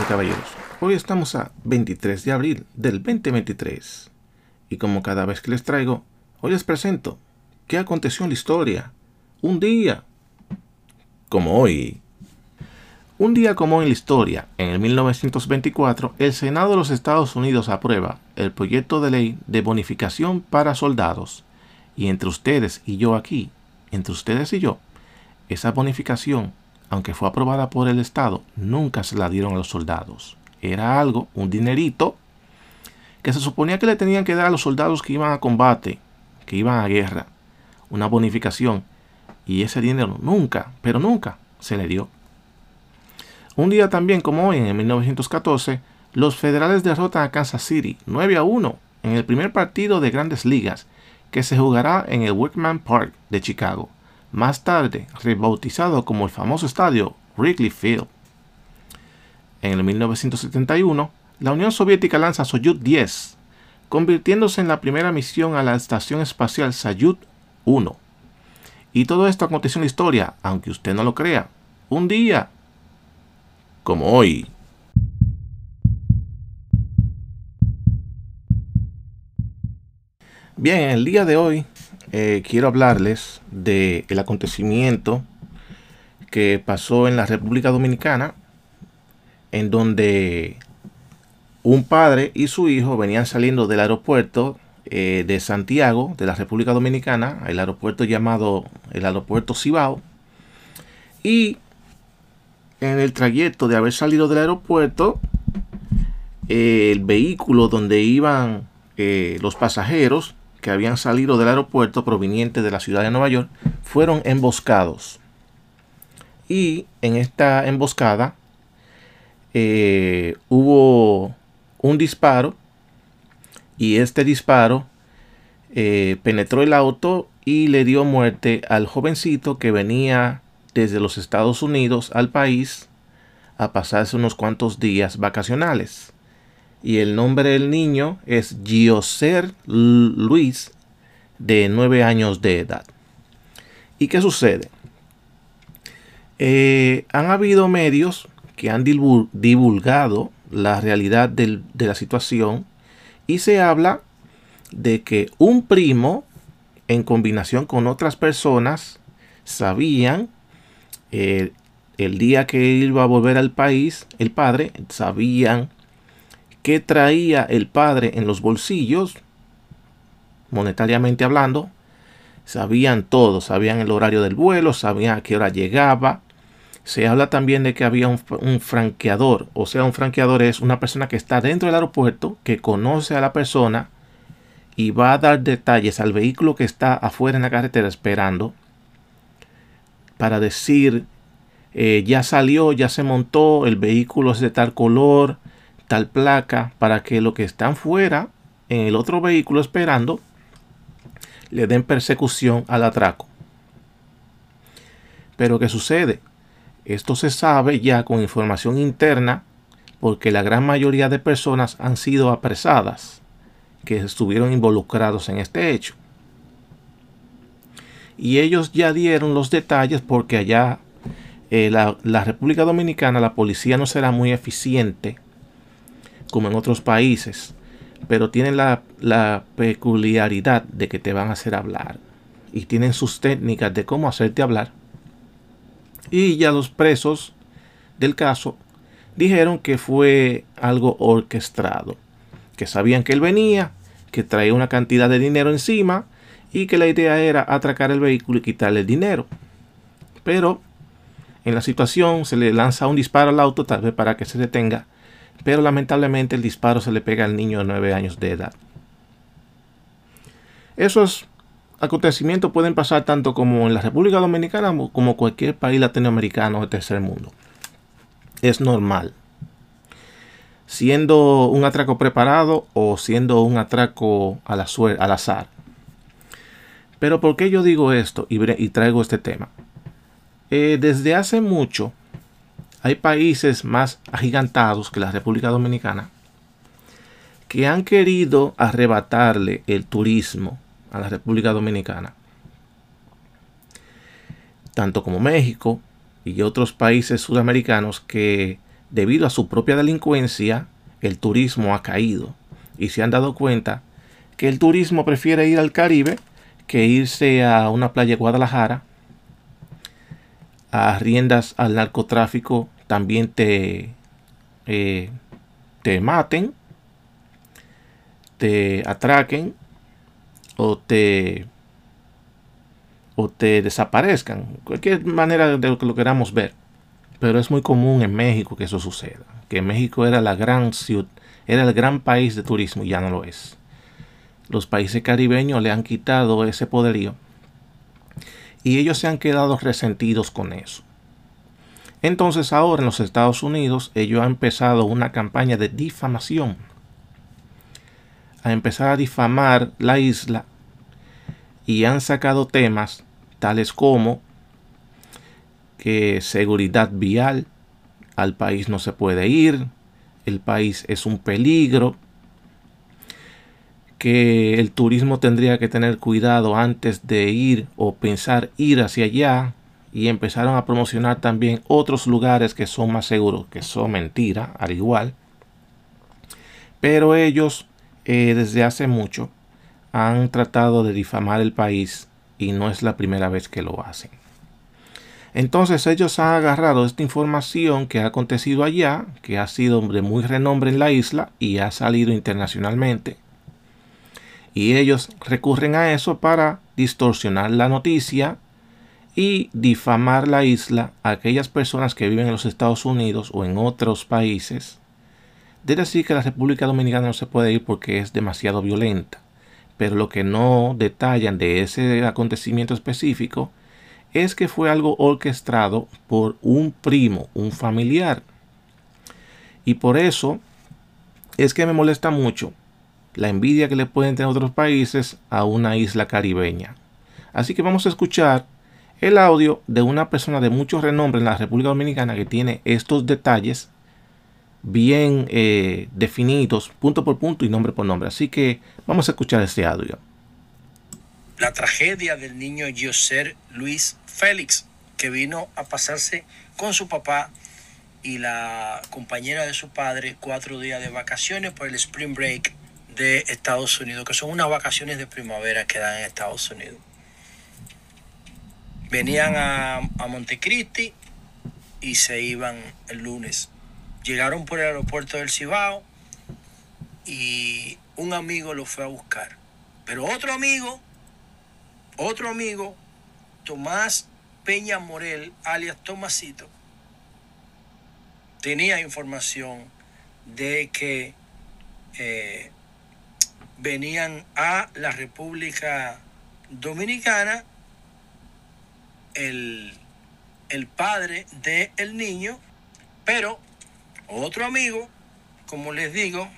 y caballeros? Hoy estamos a 23 de abril del 2023. Y como cada vez que les traigo, hoy les presento qué aconteció en la historia. Un día como hoy. Un día como en la historia, en el 1924, el Senado de los Estados Unidos aprueba el proyecto de ley de bonificación para soldados. Y entre ustedes y yo aquí, entre ustedes y yo, esa bonificación aunque fue aprobada por el Estado, nunca se la dieron a los soldados. Era algo, un dinerito, que se suponía que le tenían que dar a los soldados que iban a combate, que iban a guerra, una bonificación. Y ese dinero nunca, pero nunca se le dio. Un día también como hoy, en 1914, los federales derrotan a Kansas City 9 a 1 en el primer partido de grandes ligas que se jugará en el Wickman Park de Chicago más tarde rebautizado como el famoso estadio Wrigley Field. En el 1971, la Unión Soviética lanza Soyuz 10, convirtiéndose en la primera misión a la Estación Espacial Soyuz 1. Y todo esto aconteció en la historia, aunque usted no lo crea, un día como hoy. Bien, el día de hoy eh, quiero hablarles del el acontecimiento que pasó en la República Dominicana, en donde un padre y su hijo venían saliendo del aeropuerto eh, de Santiago, de la República Dominicana, el aeropuerto llamado el aeropuerto Cibao, y en el trayecto de haber salido del aeropuerto, el vehículo donde iban eh, los pasajeros que habían salido del aeropuerto proveniente de la ciudad de Nueva York fueron emboscados. Y en esta emboscada eh, hubo un disparo y este disparo eh, penetró el auto y le dio muerte al jovencito que venía desde los Estados Unidos al país a pasarse unos cuantos días vacacionales y el nombre del niño es Gioser Luis, de 9 años de edad. ¿Y qué sucede? Eh, han habido medios que han divulgado la realidad de la situación y se habla de que un primo en combinación con otras personas sabían eh, el día que iba a volver al país, el padre, sabían qué traía el padre en los bolsillos, monetariamente hablando. Sabían todo, sabían el horario del vuelo, sabían a qué hora llegaba. Se habla también de que había un, franqueador, o sea, un franqueador es una persona que está dentro del aeropuerto, que conoce a la persona y va a dar detalles al vehículo que está afuera en la carretera esperando para decir, eh, ya salió, ya se montó, el vehículo es de tal color, placa para que los que están fuera en el otro vehículo esperando le den persecución al atraco. Pero ¿qué sucede? Esto se sabe ya con información interna porque la gran mayoría de personas han sido apresadas que estuvieron involucrados en este hecho. Y ellos ya dieron los detalles porque allá eh, la República Dominicana la policía no será muy eficiente como en otros países, pero tienen la, peculiaridad de que te van a hacer hablar y tienen sus técnicas de cómo hacerte hablar. Y ya los presos del caso dijeron que fue algo orquestado, que sabían que él venía, que traía una cantidad de dinero encima y que la idea era atracar el vehículo y quitarle el dinero. Pero en la situación se le lanza un disparo al auto tal vez para que se detenga pero lamentablemente el disparo se le pega al niño de 9 años de edad. Esos acontecimientos pueden pasar tanto como en la República Dominicana como cualquier país latinoamericano de tercer mundo. Es normal. Siendo un atraco preparado o siendo un atraco al, azar. Pero ¿por qué yo digo esto y, traigo este tema? Eh, desde hace mucho hay países más agigantados que la República Dominicana que han querido arrebatarle el turismo a la República Dominicana. Tanto como México y otros países sudamericanos que debido a su propia delincuencia, el turismo ha caído y se han dado cuenta que el turismo prefiere ir al Caribe que irse a una playa de Guadalajara a riendas al narcotráfico también te, eh, te maten, te atraquen o te o te desaparezcan. Cualquier manera de lo que lo queramos ver. Pero es muy común en México que eso suceda. Que México era la gran ciudad, era el gran país de turismo y ya no lo es. Los países caribeños le han quitado ese poderío y ellos se han quedado resentidos con eso. Entonces ahora en los Estados Unidos ellos han empezado una campaña de difamación. A empezar a difamar la isla y han sacado temas tales como que seguridad vial, al país no se puede ir, el país es un peligro, que el turismo tendría que tener cuidado antes de ir o pensar ir hacia allá y empezaron a promocionar también otros lugares que son más seguros, que son mentira, al igual. Pero ellos eh, desde hace mucho han tratado de difamar el país y no es la primera vez que lo hacen. Entonces ellos han agarrado esta información que ha acontecido allá, que ha sido de muy renombre en la isla y ha salido internacionalmente y ellos recurren a eso para distorsionar la noticia y difamar la isla a aquellas personas que viven en los Estados Unidos o en otros países. De decir que la República Dominicana no se puede ir porque es demasiado violenta. Pero lo que no detallan de ese acontecimiento específico es que fue algo orquestado por un primo, un familiar. Y por eso es que me molesta mucho la envidia que le pueden tener otros países a una isla caribeña. Así que vamos a escuchar el audio de una persona de mucho renombre en la República Dominicana que tiene estos detalles bien eh, definidos, punto por punto y nombre por nombre. Así que vamos a escuchar este audio. La tragedia del niño Joser Luis Félix, que vino a pasarse con su papá y la compañera de su padre cuatro días de vacaciones por el Spring Break de Estados Unidos, que son unas vacaciones de primavera que dan en Estados Unidos. Venían a, a Montecristi y se iban el lunes. Llegaron por el aeropuerto del Cibao y un amigo lo fue a buscar. Pero otro amigo, otro amigo, Tomás Peña Morel, alias Tomasito, tenía información de que eh, venían a la República Dominicana el, padre del el niño, pero otro amigo, como les digo,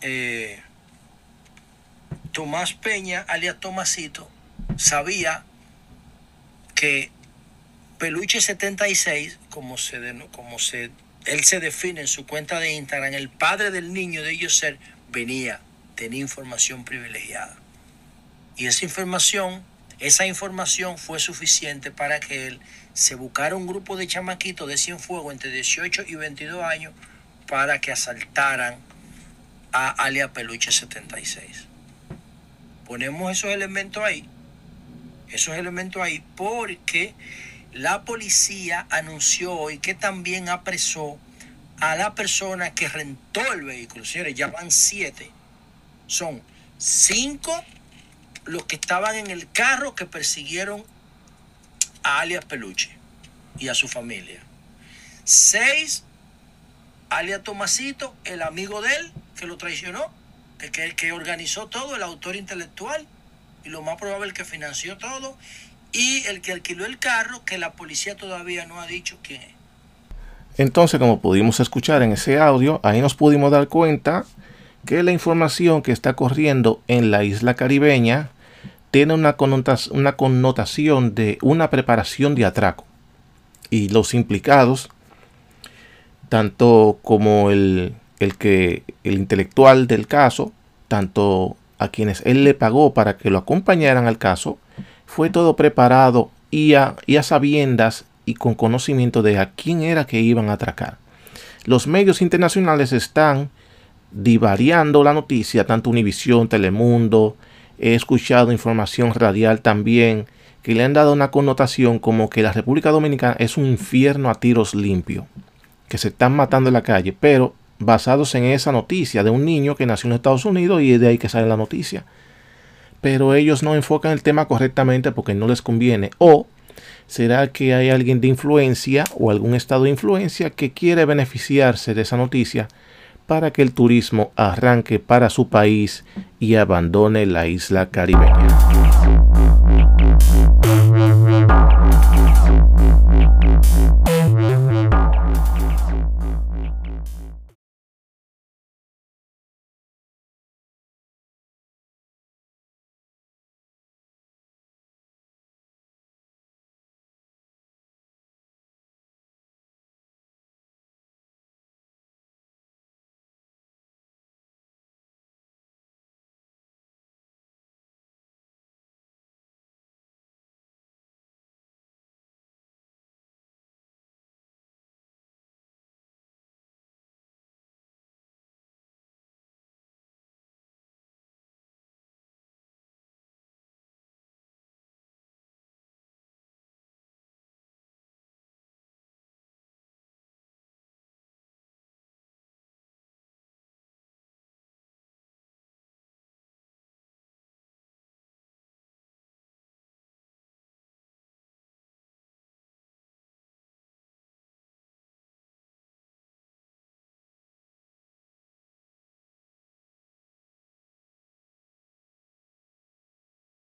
eh, Tomás Peña, alias Tomasito, sabía que Peluche 76, como se, como se, él se define en su cuenta de Instagram, el padre del niño de ellos ser, venía tenía información privilegiada. Y esa información, esa información fue suficiente para que él se buscara un grupo de chamaquitos de Cienfuegos entre 18 y 22 años para que asaltaran a Alia Peluche 76. Ponemos esos elementos ahí, esos elementos ahí, porque la policía anunció hoy que también apresó a la persona que rentó el vehículo. Señores, ya van siete son cinco los que estaban en el carro que persiguieron a alias Peluche y a su familia. Seis, alias Tomasito, el amigo de él que lo traicionó, que, que, que organizó todo, el autor intelectual y lo más probable el que financió todo, y el que alquiló el carro, que la policía todavía no ha dicho quién es. Entonces, como pudimos escuchar en ese audio, ahí nos pudimos dar cuenta que la información que está corriendo en la isla caribeña tiene una connotación, de una preparación de atraco. Y los implicados, tanto como el, el, que, el intelectual del caso, tanto a quienes él le pagó para que lo acompañaran al caso, fue todo preparado y a, y a sabiendas y con conocimiento de a quién era que iban a atracar. los medios internacionales están divariando la noticia, tanto Univisión, Telemundo, he escuchado información radial también, que le han dado una connotación como que la República Dominicana es un infierno a tiros limpios, que se están matando en la calle, pero basados en esa noticia de un niño que nació en Estados Unidos y es de ahí que sale la noticia. Pero ellos no enfocan el tema correctamente porque no les conviene. O será que hay alguien de influencia o algún estado de influencia que quiere beneficiarse de esa noticia para que el turismo arranque para su país y abandone la isla caribeña.